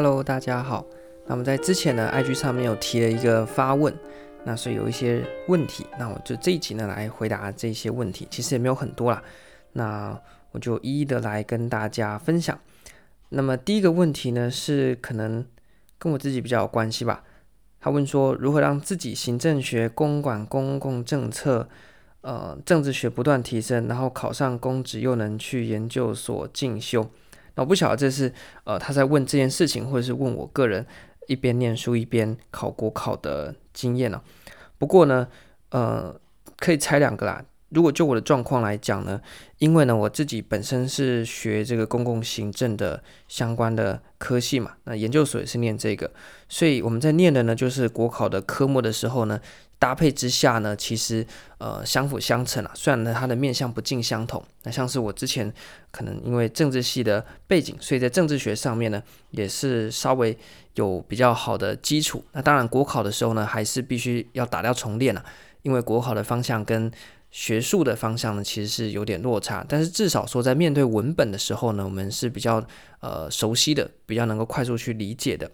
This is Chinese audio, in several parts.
Hello，大家好。那么在之前呢，IG 上面有提了一个发问，那是有一些问题，那我就这一集呢来回答这些问题。其实也没有很多啦，那我就一一的来跟大家分享。那么第一个问题呢，是可能跟我自己比较有关系吧。他问说，如何让自己行政学、公管、公共政策、呃政治学不断提升，然后考上公职又能去研究所进修？那我不晓得这是呃他在问这件事情，或者是问我个人一边念书一边考国考的经验呢？不过呢，呃，可以猜两个啦。如果就我的状况来讲呢，因为呢我自己本身是学这个公共行政的相关的科系嘛，那研究所也是念这个，所以我们在念的呢就是国考的科目的时候呢，搭配之下呢，其实呃相辅相成啊。虽然呢它的面向不尽相同，那像是我之前可能因为政治系的背景，所以在政治学上面呢也是稍微有比较好的基础。那当然国考的时候呢，还是必须要打掉重练了啊，因为国考的方向跟学术的方向呢，其实是有点落差，但是至少说在面对文本的时候呢，我们是比较呃熟悉的，比较能够快速去理解的。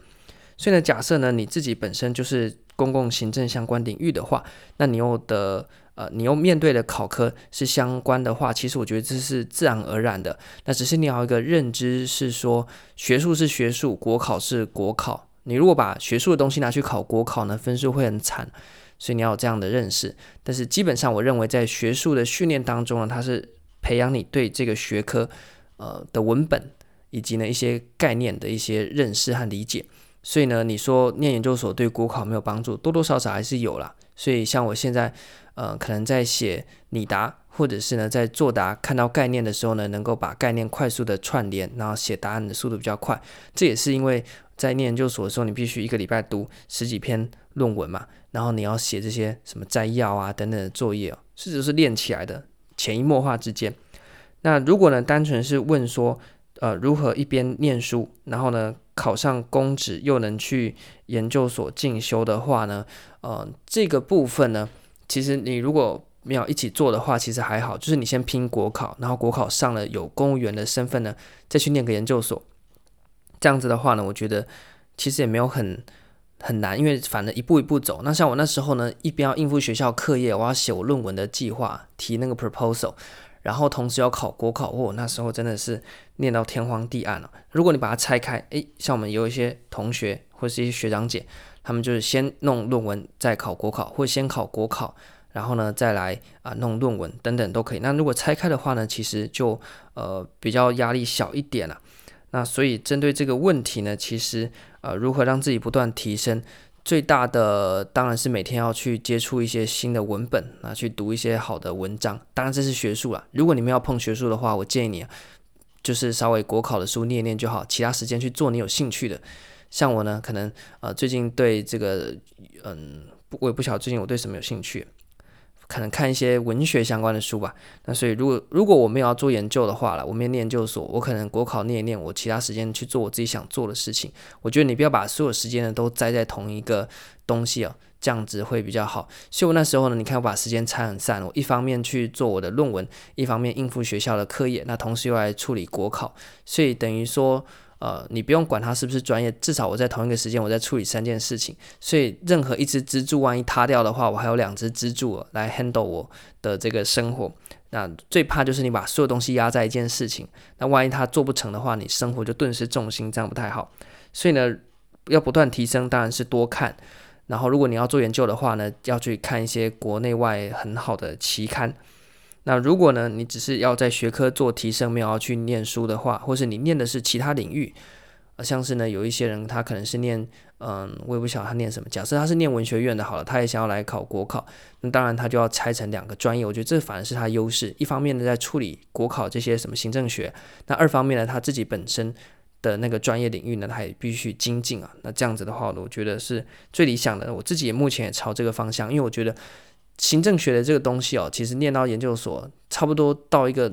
所以呢，假设呢你自己本身就是公共行政相关领域的话，那你又的呃你又面对的考科是相关的话，其实我觉得这是自然而然的。那只是你要一个认知是说，学术是学术，国考是国考。你如果把学术的东西拿去考国考呢，分数会很惨。所以你要有这样的认识，但是基本上我认为在学术的训练当中呢，它是培养你对这个学科呃的文本以及呢一些概念的一些认识和理解。所以呢，你说念研究所对国考没有帮助，多多少少还是有啦。所以像我现在呃可能在写拟答，或者是呢在作答看到概念的时候呢，能够把概念快速的串联，然后写答案的速度比较快。这也是因为在念研究所的时候，你必须一个礼拜读十几篇论文嘛。然后你要写这些什么摘要啊等等的作业哦，是就是练起来的，潜移默化之间。那如果呢，单纯是问说，呃，如何一边念书，然后呢考上公职又能去研究所进修的话呢，呃，这个部分呢，其实你如果没有一起做的话，其实还好，就是你先拼国考，然后国考上了有公务员的身份呢，再去念个研究所，这样子的话呢，我觉得其实也没有很。很难，因为反正一步一步走。那像我那时候呢，一边要应付学校课业，我要写我论文的计划，提那个 proposal，然后同时要考国考。我、哦、那时候真的是念到天荒地暗了。如果你把它拆开，诶，像我们有一些同学或是一些学长姐，他们就是先弄论文，再考国考，或先考国考，然后呢再来啊弄论文等等都可以。那如果拆开的话呢，其实就呃比较压力小一点了。那所以针对这个问题呢，其实呃，如何让自己不断提升，最大的当然是每天要去接触一些新的文本啊，去读一些好的文章。当然这是学术啦，如果你们要碰学术的话，我建议你啊，就是稍微国考的书念念就好，其他时间去做你有兴趣的。像我呢，可能呃最近对这个嗯，我也不晓得最近我对什么有兴趣。可能看一些文学相关的书吧。那所以，如果如果我没有要做研究的话了，我没有念研究所，我可能国考念一念，我其他时间去做我自己想做的事情。我觉得你不要把所有时间呢都栽在同一个东西啊，这样子会比较好。所以我那时候呢，你看我把时间拆很散，我一方面去做我的论文，一方面应付学校的课业，那同时又来处理国考，所以等于说。呃，你不用管他是不是专业，至少我在同一个时间我在处理三件事情，所以任何一只支柱万一塌掉的话，我还有两只支柱来 handle 我的这个生活。那最怕就是你把所有东西压在一件事情，那万一它做不成的话，你生活就顿时重心，这样不太好。所以呢，要不断提升，当然是多看。然后如果你要做研究的话呢，要去看一些国内外很好的期刊。那如果呢，你只是要在学科做提升，没有要去念书的话，或是你念的是其他领域，呃像是呢，有一些人他可能是念，嗯，我也不晓得他念什么。假设他是念文学院的，好了，他也想要来考国考，那当然他就要拆成两个专业。我觉得这反而是他优势。一方面呢，在处理国考这些什么行政学，那二方面呢，他自己本身的那个专业领域呢，他也必须精进啊。那这样子的话，我觉得是最理想的。我自己目前也朝这个方向，因为我觉得。行政学的这个东西哦，其实念到研究所，差不多到一个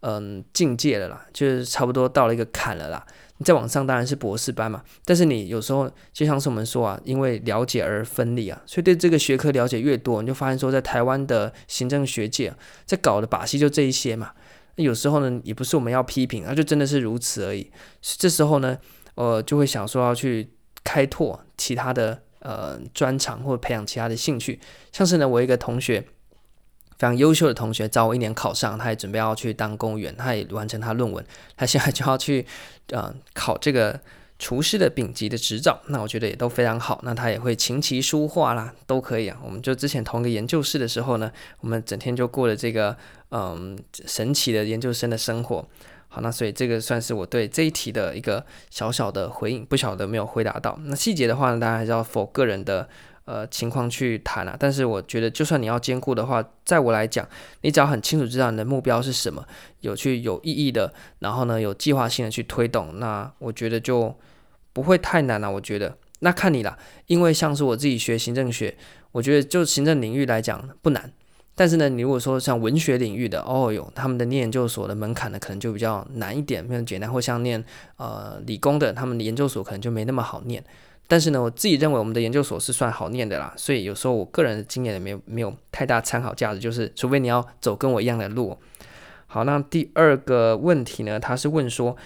嗯境界了啦，就是差不多到了一个坎了啦。你再往上当然是博士班嘛，但是你有时候就像是我们说啊，因为了解而分离啊，所以对这个学科了解越多，你就发现说，在台湾的行政学界，在搞的把戏就这一些嘛。有时候呢，也不是我们要批评，那就真的是如此而已。这时候呢。呃，就会想说要去开拓其他的呃专长或培养其他的兴趣。像是呢，我一个同学非常优秀的同学，早我一年考上，他也准备要去当公务员，他也完成他论文，他现在就要去呃考这个。厨师的丙级的执照，那我觉得也都非常好。那他也会琴棋书画啦，都可以啊。我们就之前同一个研究室的时候呢，我们整天就过了这个嗯神奇的研究生的生活。好，那所以这个算是我对这一题的一个小小的回应，不晓得没有回答到。那细节的话呢，大家还是要 for 个人的。呃，情况去谈啊，但是我觉得，就算你要兼顾的话，在我来讲，你只要很清楚知道你的目标是什么，有去有意义的，然后呢，有计划性的去推动，那我觉得就不会太难了。我觉得，那看你啦，因为像是我自己学行政学，我觉得就行政领域来讲不难，但是呢，你如果说像文学领域的，哦哟，他们的念研究所的门槛呢，可能就比较难一点，没有简单，或像念呃理工的，他们的研究所可能就没那么好念。但是呢，我自己认为我们的研究所是算好念的啦，所以有时候我个人的经验也没有没有太大参考价值，就是除非你要走跟我一样的路。好，那第二个问题呢，他是问说，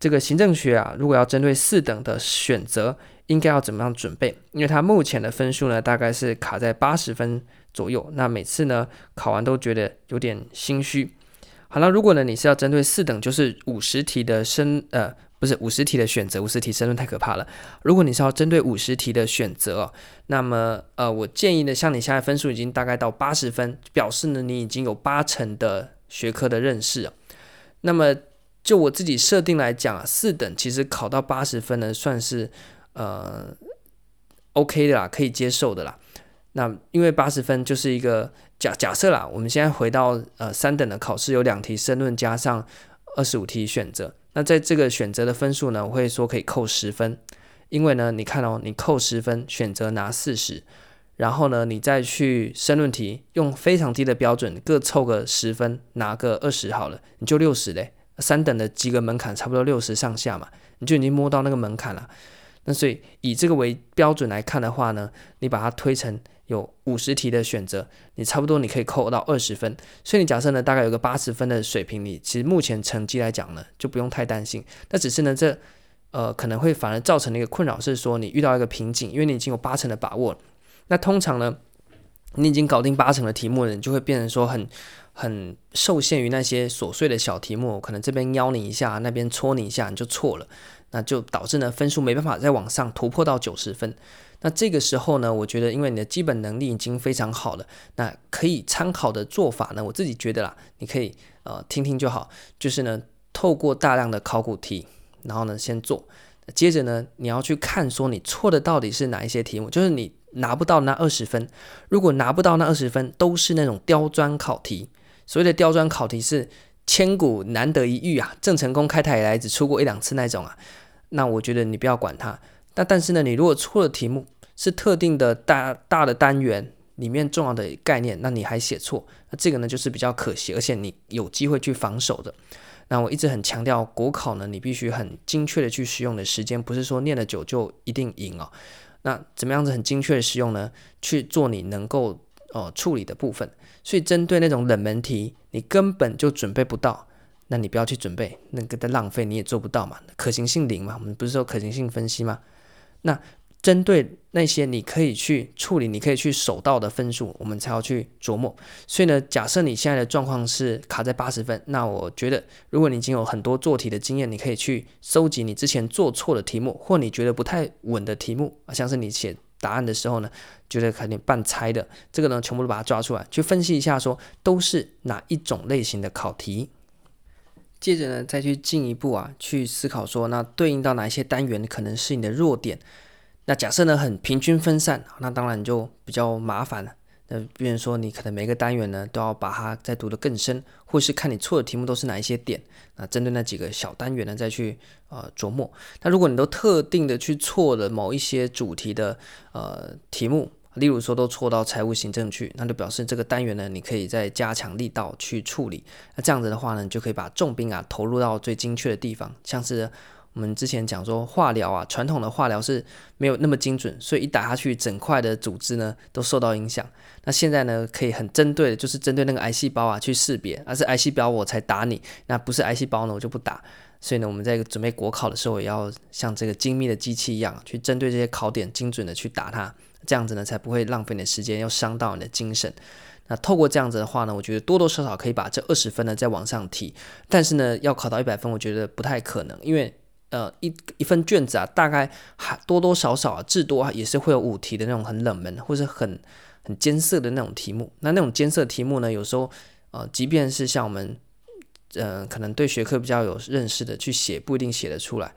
这个行政学啊，如果要针对四等的选择，应该要怎么样准备？因为他目前的分数呢，大概是卡在八十分左右，那每次呢考完都觉得有点心虚。好了，如果呢你是要针对四等，就是五十题的申呃。不是五十题的选择，五十题申论太可怕了。如果你是要针对五十题的选择，那么呃，我建议呢，像你现在分数已经大概到八十分，表示呢你已经有八成的学科的认识。那么就我自己设定来讲啊，四等其实考到八十分呢，算是呃 OK 的啦，可以接受的啦。那因为八十分就是一个假假设啦，我们现在回到呃三等的考试，有两题申论加上二十五题选择。那在这个选择的分数呢，我会说可以扣十分，因为呢，你看哦，你扣十分，选择拿四十，然后呢，你再去申论题用非常低的标准，各凑个十分，拿个二十好了，你就六十嘞。三等的及格门槛差不多六十上下嘛，你就已经摸到那个门槛了。那所以以这个为标准来看的话呢，你把它推成。有五十题的选择，你差不多你可以扣到二十分，所以你假设呢，大概有个八十分的水平，你其实目前成绩来讲呢，就不用太担心。那只是呢，这呃可能会反而造成的一个困扰是说，你遇到一个瓶颈，因为你已经有八成的把握。那通常呢，你已经搞定八成的题目了，你就会变成说很很受限于那些琐碎的小题目，可能这边邀你一下，那边戳你一下，你就错了，那就导致呢分数没办法再往上突破到九十分。那这个时候呢，我觉得因为你的基本能力已经非常好了，那可以参考的做法呢，我自己觉得啦，你可以呃听听就好，就是呢透过大量的考古题，然后呢先做，接着呢你要去看说你错的到底是哪一些题目，就是你拿不到那二十分，如果拿不到那二十分都是那种刁钻考题，所谓的刁钻考题是千古难得一遇啊，郑成功开台以来只出过一两次那种啊，那我觉得你不要管它。那但是呢，你如果错了题目是特定的大大的单元里面重要的概念，那你还写错，那这个呢就是比较可惜，而且你有机会去防守的。那我一直很强调，国考呢，你必须很精确的去使用的时间，不是说念得久就一定赢哦。那怎么样子很精确的使用呢？去做你能够呃处理的部分。所以针对那种冷门题，你根本就准备不到。那你不要去准备，那个的浪费你也做不到嘛，可行性零嘛，我们不是说可行性分析吗？那针对那些你可以去处理、你可以去守到的分数，我们才要去琢磨。所以呢，假设你现在的状况是卡在八十分，那我觉得，如果你已经有很多做题的经验，你可以去收集你之前做错的题目，或你觉得不太稳的题目啊，像是你写答案的时候呢，觉得肯定半猜的，这个呢，全部都把它抓出来，去分析一下，说都是哪一种类型的考题。接着呢，再去进一步啊，去思考说，那对应到哪一些单元可能是你的弱点？那假设呢，很平均分散，那当然就比较麻烦了。那比如说，你可能每个单元呢都要把它再读得更深，或是看你错的题目都是哪一些点，那针对那几个小单元呢再去呃琢磨。那如果你都特定的去错了某一些主题的呃题目。例如说都错到财务行政去，那就表示这个单元呢，你可以再加强力道去处理。那这样子的话呢，你就可以把重兵啊投入到最精确的地方。像是我们之前讲说化疗啊，传统的化疗是没有那么精准，所以一打下去，整块的组织呢都受到影响。那现在呢，可以很针对的，就是针对那个癌细胞啊去识别，而是癌细胞我才打你，那不是癌细胞呢我就不打。所以呢，我们在准备国考的时候，也要像这个精密的机器一样，去针对这些考点精准的去打它，这样子呢，才不会浪费你的时间，又伤到你的精神。那透过这样子的话呢，我觉得多多少少可以把这二十分呢再往上提，但是呢，要考到一百分，我觉得不太可能，因为呃一一份卷子啊，大概还多多少少啊，至多啊也是会有五题的那种很冷门或者很很艰涩的那种题目。那那种艰涩题目呢，有时候呃，即便是像我们呃可能对学科比较有认识的去写，不一定写得出来。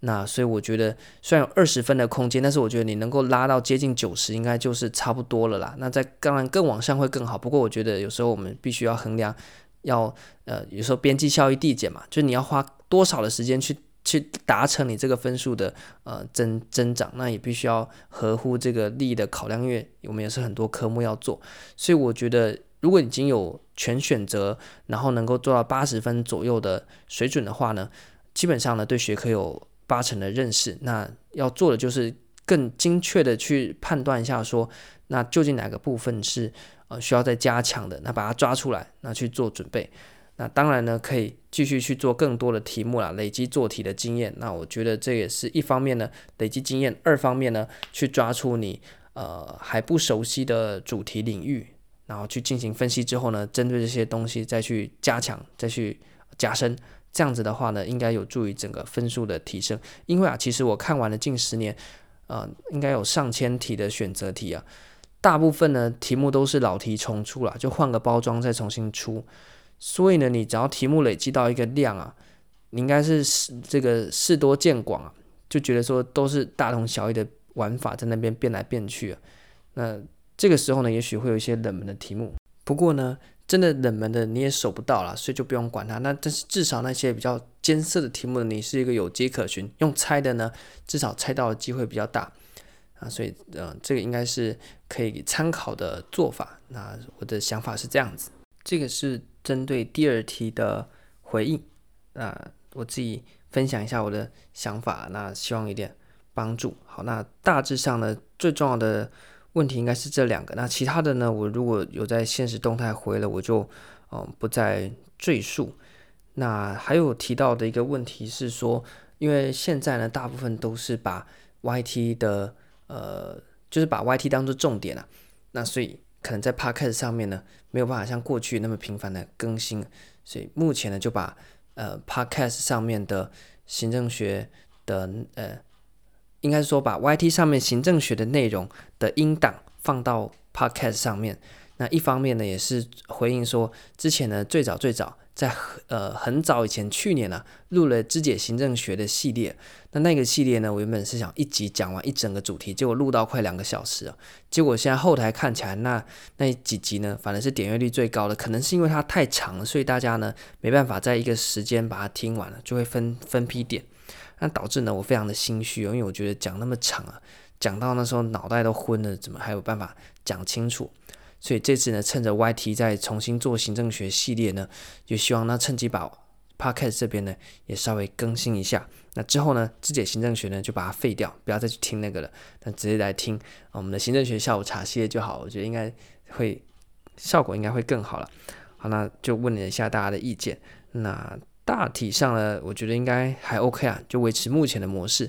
那所以我觉得，虽然有二十分的空间，但是我觉得你能够拉到接近九十，应该就是差不多了啦。那在当然更往上会更好，不过我觉得有时候我们必须要衡量，要呃有时候边际效益递减嘛，就是你要花多少的时间去去达成你这个分数的呃增增长，那也必须要合乎这个利益的考量，因为我们也是很多科目要做，所以我觉得如果已经有全选择，然后能够做到八十分左右的水准的话呢，基本上呢对学科有。八成的认识，那要做的就是更精确的去判断一下说，说那究竟哪个部分是呃需要再加强的，那把它抓出来，那去做准备。那当然呢，可以继续去做更多的题目啦，累积做题的经验。那我觉得这也是一方面呢，累积经验；二方面呢，去抓出你呃还不熟悉的主题领域，然后去进行分析之后呢，针对这些东西再去加强，再去加深。这样子的话呢，应该有助于整个分数的提升。因为啊，其实我看完了近十年，呃，应该有上千题的选择题啊，大部分呢题目都是老题重出了，就换个包装再重新出。所以呢，你只要题目累积到一个量啊，你应该是这个事多见广啊，就觉得说都是大同小异的玩法在那边变来变去啊。那这个时候呢，也许会有一些冷门的题目。不过呢，真的冷门的你也守不到了，所以就不用管它。那但是至少那些比较艰涩的题目，你是一个有迹可循。用猜的呢，至少猜到的机会比较大啊。所以呃，这个应该是可以参考的做法。那我的想法是这样子。这个是针对第二题的回应。那我自己分享一下我的想法，那希望有点帮助。好，那大致上呢，最重要的。问题应该是这两个，那其他的呢？我如果有在现实动态回了，我就嗯、不再赘述。那还有提到的一个问题是说，因为现在呢，大部分都是把 YT 的呃，就是把 YT 当做重点啊，那所以可能在 Podcast 上面呢，没有办法像过去那么频繁的更新，所以目前呢，就把呃 Podcast 上面的行政学的呃。应该是说，把 YT 上面行政学的内容的音档放到 Podcast 上面。那一方面呢，也是回应说，之前呢，最早最早在呃很早以前，去年呢、录了肢解行政学的系列。那那个系列呢，我原本是想一集讲完一整个主题，结果录到快两个小时啊。结果现在后台看起来，那那几集呢，反而是点阅率最高的。可能是因为它太长了，所以大家呢没办法在一个时间把它听完了，就会分分批点。那导致呢，我非常的心虚，因为我觉得讲那么长啊，讲到那时候脑袋都昏了，怎么还有办法讲清楚？所以这次呢，趁着 YT 再重新做行政学系列呢，就希望呢趁机把 Podcast 这边呢也稍微更新一下。那之后呢，肢解行政学呢就把它废掉，不要再去听那个了，那直接来听我们的行政学下午茶系列就好。我觉得应该会效果应该会更好了。好，那就问了一下大家的意见，那。大体上呢，我觉得应该还 OK 啊，就维持目前的模式。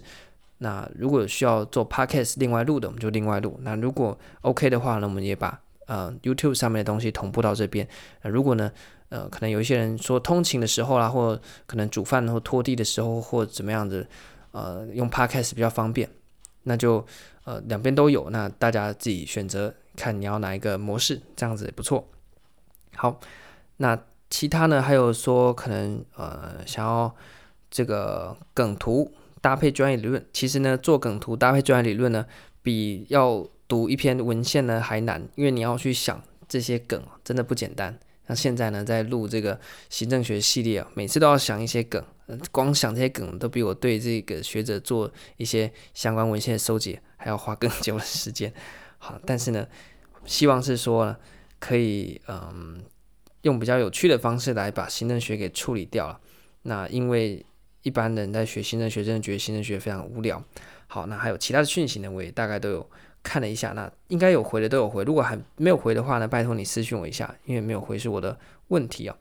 那如果需要做 Podcast 另外录的，我们就另外录。那如果 OK 的话呢，我们也把呃 YouTube 上面的东西同步到这边。那如果呢，呃，可能有一些人说通勤的时候啦，或可能煮饭或拖地的时候，或怎么样子，呃，用 Podcast 比较方便，那就呃两边都有。那大家自己选择看你要哪一个模式，这样子也不错。好，那。其他呢，还有说可能呃想要这个梗图搭配专业理论，其实呢做梗图搭配专业理论呢，比要读一篇文献呢还难，因为你要去想这些梗真的不简单。那现在呢在录这个行政学系列啊，每次都要想一些梗，光想这些梗都比我对这个学者做一些相关文献的收集还要花更久的时间。好，但是呢，希望是说呢可以嗯。用比较有趣的方式来把行政学给处理掉了。那因为一般人在学行政学，真的觉得行政学非常无聊。好，那还有其他的讯息呢，我也大概都有看了一下。那应该有回的都有回，如果还没有回的话呢，拜托你私信我一下，因为没有回是我的问题啊。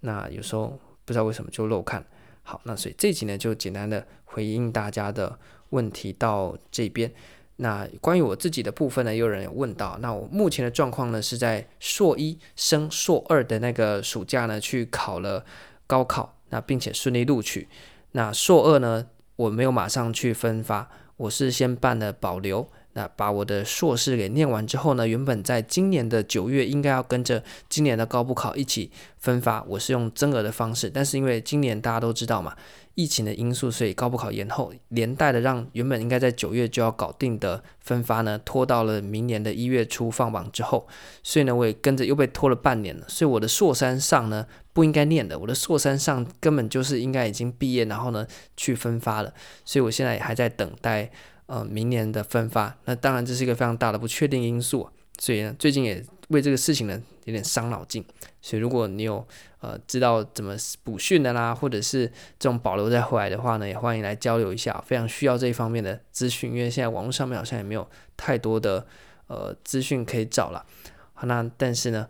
那有时候不知道为什么就漏看。好，那所以这集呢就简单的回应大家的问题到这边。那关于我自己的部分呢，也有人有问到，那我目前的状况呢是在硕一升硕二的那个暑假呢去考了高考，那并且顺利录取。那硕二呢，我没有马上去分发，我是先办了保留。那把我的硕士给念完之后呢，原本在今年的九月应该要跟着今年的高补考一起分发，我是用增额的方式，但是因为今年大家都知道嘛，疫情的因素，所以高补考延后，连带的让原本应该在九月就要搞定的分发呢，拖到了明年的一月初放榜之后，所以呢，我也跟着又被拖了半年了，所以我的硕三上呢不应该念的，我的硕三上根本就是应该已经毕业，然后呢去分发了，所以我现在还在等待。呃，明年的分发，那当然这是一个非常大的不确定因素，所以呢，最近也为这个事情呢有点伤脑筋。所以如果你有呃知道怎么补训的啦，或者是这种保留再回来的话呢，也欢迎来交流一下，非常需要这一方面的资讯，因为现在网络上面好像也没有太多的呃资讯可以找了。好，那但是呢，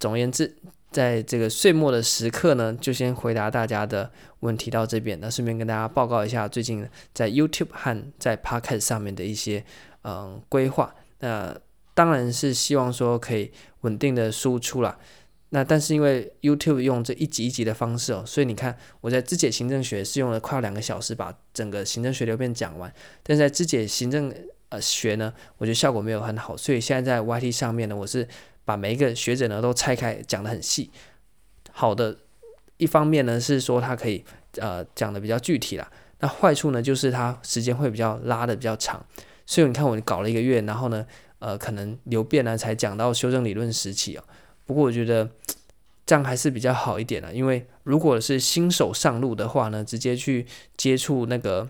总而言之。在这个岁末的时刻呢，就先回答大家的问题到这边。那顺便跟大家报告一下，最近在 YouTube 和在 Podcast 上面的一些嗯规划。那当然是希望说可以稳定的输出啦。那但是因为 YouTube 用这一集一集的方式哦，所以你看我在肢解行政学是用了快要两个小时把整个行政学流变讲完，但在肢解行政呃学呢，我觉得效果没有很好，所以现在在 YT 上面呢，我是。把每一个学者呢都拆开讲得很细，好的一方面呢是说它可以呃讲得比较具体啦，那坏处呢就是它时间会比较拉得比较长，所以你看我搞了一个月，然后呢呃可能流变呢才讲到修正理论时期哦，不过我觉得这样还是比较好一点的，因为如果是新手上路的话呢，直接去接触那个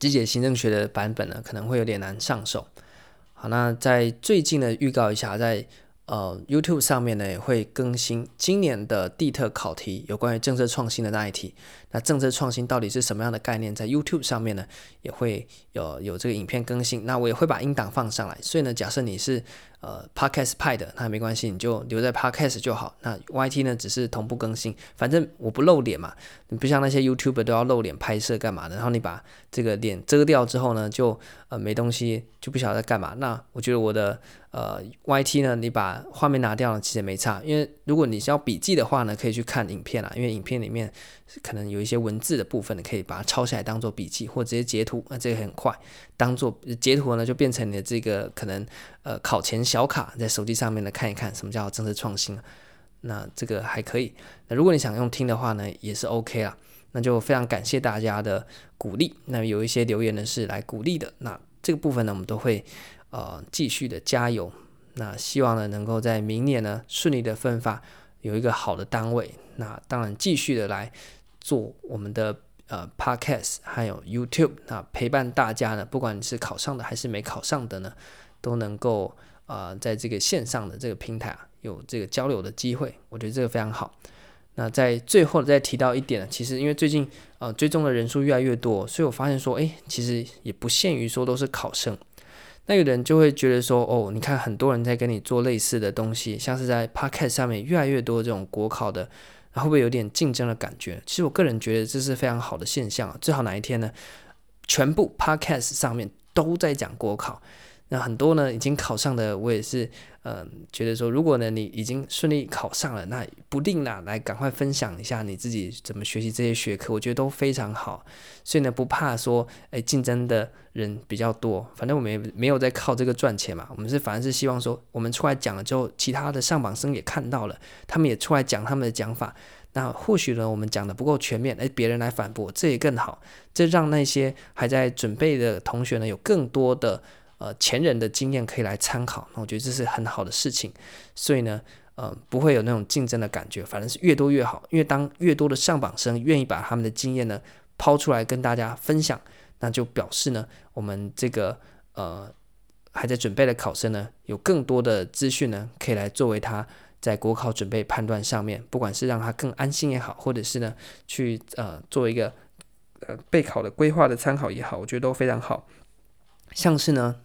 肢解行政学的版本呢，可能会有点难上手。好，那在最近呢预告一下在。呃，YouTube 上面呢也会更新今年的地特考题，有关于政策创新的那一题。那政策创新到底是什么样的概念？在 YouTube 上面呢也会有有这个影片更新。那我也会把音档放上来。所以呢，假设你是呃 Podcast 派的，那没关系，你就留在 Podcast 就好。那 YT 呢只是同步更新，反正我不露脸嘛。你不像那些 YouTube 都要露脸拍摄干嘛的。然后你把这个脸遮掉之后呢，就呃没东西，就不晓得在干嘛。那我觉得我的。呃，YT 呢，你把画面拿掉了，其实也没差。因为如果你是要笔记的话呢，可以去看影片啦。因为影片里面可能有一些文字的部分，你可以把它抄下来当做笔记，或直接截图，那这个很快。当做截图呢，就变成你的这个可能呃考前小卡，在手机上面呢看一看什么叫政策创新。那这个还可以。那如果你想用听的话呢，也是 OK 啦。那就非常感谢大家的鼓励。那有一些留言呢是来鼓励的，那这个部分呢，我们都会。呃，继续的加油。那希望呢，能够在明年呢顺利的分发，有一个好的单位。那当然继续的来做我们的呃 Podcast，还有 YouTube，那陪伴大家呢，不管你是考上的还是没考上的呢，都能够呃在这个线上的这个平台啊，有这个交流的机会。我觉得这个非常好。那在最后再提到一点呢，其实因为最近呃追踪的人数越来越多，所以我发现说，诶，其实也不限于说都是考生。那有的人就会觉得说，哦，你看很多人在跟你做类似的东西，像是在 Podcast 上面越来越多这种国考的，会不会有点竞争的感觉？其实我个人觉得这是非常好的现象啊，最好哪一天呢，全部 Podcast 上面都在讲国考。那很多呢已经考上的，我也是，嗯、觉得说，如果呢你已经顺利考上了，那不定呢来赶快分享一下你自己怎么学习这些学科，我觉得都非常好。所以呢不怕说，哎，竞争的人比较多，反正我们也没有在靠这个赚钱嘛。我们是反正是希望说，我们出来讲了之后，其他的上榜生也看到了，他们也出来讲他们的讲法。那或许呢我们讲的不够全面，哎，别人来反驳，这也更好。这让那些还在准备的同学呢有更多的。呃，前人的经验可以来参考，那我觉得这是很好的事情，所以呢，呃，不会有那种竞争的感觉，反正是越多越好，因为当越多的上榜生愿意把他们的经验呢抛出来跟大家分享，那就表示呢，我们这个呃还在准备的考生呢，有更多的资讯呢，可以来作为他在国考准备判断上面，不管是让他更安心也好，或者是呢去呃做一个呃备考的规划的参考也好，我觉得都非常好，像是呢。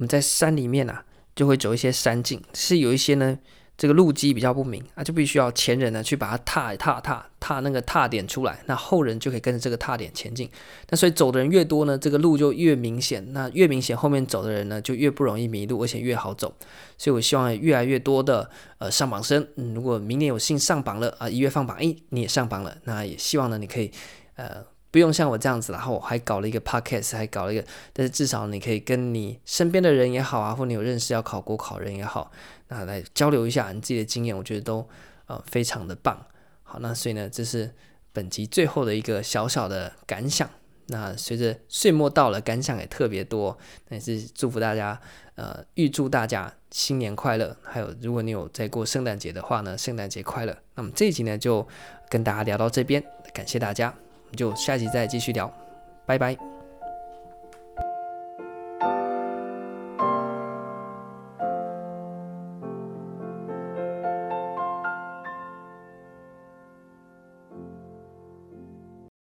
我们在山里面啊，就会走一些山径，是有一些呢，这个路基比较不明啊，就必须要前人呢去把它踏踏踏踏那个踏点出来，那后人就可以跟着这个踏点前进。那所以走的人越多呢，这个路就越明显。那越明显，后面走的人呢就越不容易迷路，而且越好走。所以我希望越来越多的呃上榜生，嗯，如果明年有幸上榜了啊，一月放榜，诶，你也上榜了，那也希望呢你可以呃。不用像我这样子，然后我还搞了一个 podcast，还搞了一个，但是至少你可以跟你身边的人也好啊，或你有认识要考国考人也好，那来交流一下你自己的经验，我觉得都呃非常的棒。好，那所以呢，这是本集最后的一个小小的感想。那随着岁末到了，感想也特别多，那也是祝福大家，呃，预祝大家新年快乐。还有，如果你有在过圣诞节的话呢，圣诞节快乐。那么这一集呢，就跟大家聊到这边，感谢大家。就下期再继续聊，拜拜。